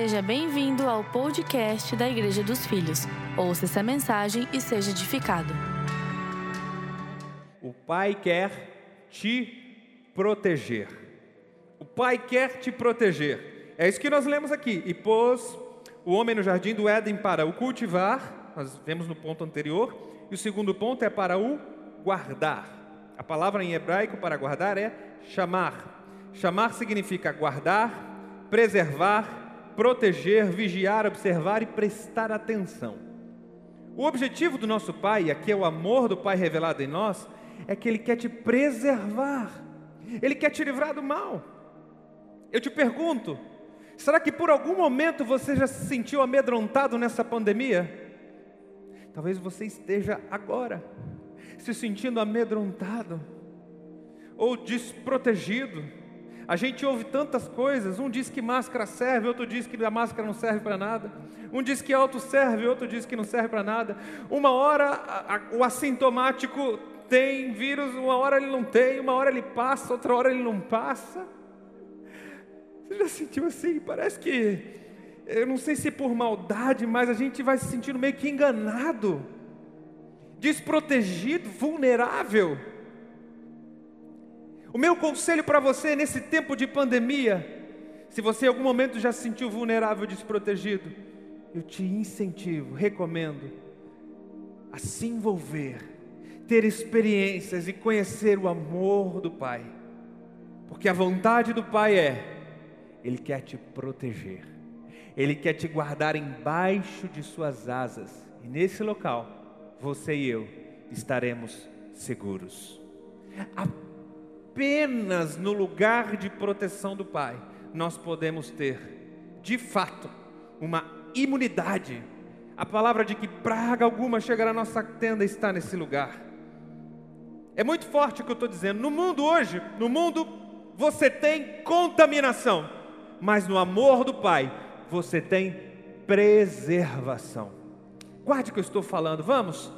Seja bem-vindo ao podcast da Igreja dos Filhos. Ouça essa mensagem e seja edificado. O Pai quer te proteger. O Pai quer te proteger. É isso que nós lemos aqui. E pôs o homem no jardim do Éden para o cultivar, nós vemos no ponto anterior, e o segundo ponto é para o guardar. A palavra em hebraico para guardar é chamar. Chamar significa guardar, preservar, proteger, vigiar, observar e prestar atenção. O objetivo do nosso Pai, aqui é o amor do Pai revelado em nós, é que Ele quer te preservar, Ele quer te livrar do mal. Eu te pergunto, será que por algum momento você já se sentiu amedrontado nessa pandemia? Talvez você esteja agora se sentindo amedrontado ou desprotegido a gente ouve tantas coisas, um diz que máscara serve, outro diz que a máscara não serve para nada. Um diz que auto serve, outro diz que não serve para nada. Uma hora a, a, o assintomático tem vírus, uma hora ele não tem, uma hora ele passa, outra hora ele não passa. Você já sentiu assim? Parece que, eu não sei se é por maldade, mas a gente vai se sentindo meio que enganado, desprotegido, vulnerável. O meu conselho para você nesse tempo de pandemia, se você em algum momento já se sentiu vulnerável, desprotegido, eu te incentivo, recomendo a se envolver, ter experiências e conhecer o amor do Pai, porque a vontade do Pai é, Ele quer te proteger, Ele quer te guardar embaixo de Suas asas, e nesse local, você e eu estaremos seguros. A apenas no lugar de proteção do Pai nós podemos ter, de fato, uma imunidade. A palavra de que praga alguma chegará à nossa tenda está nesse lugar. É muito forte o que eu estou dizendo. No mundo hoje, no mundo, você tem contaminação, mas no amor do Pai, você tem preservação. Guarde o que eu estou falando, vamos?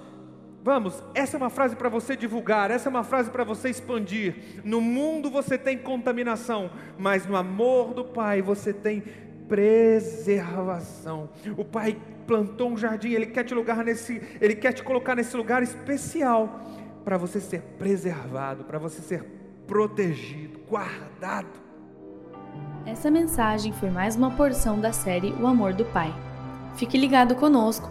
Vamos, essa é uma frase para você divulgar, essa é uma frase para você expandir. No mundo você tem contaminação, mas no amor do Pai você tem preservação. O Pai plantou um jardim, ele quer te lugar nesse, ele quer te colocar nesse lugar especial para você ser preservado, para você ser protegido, guardado. Essa mensagem foi mais uma porção da série O Amor do Pai. Fique ligado conosco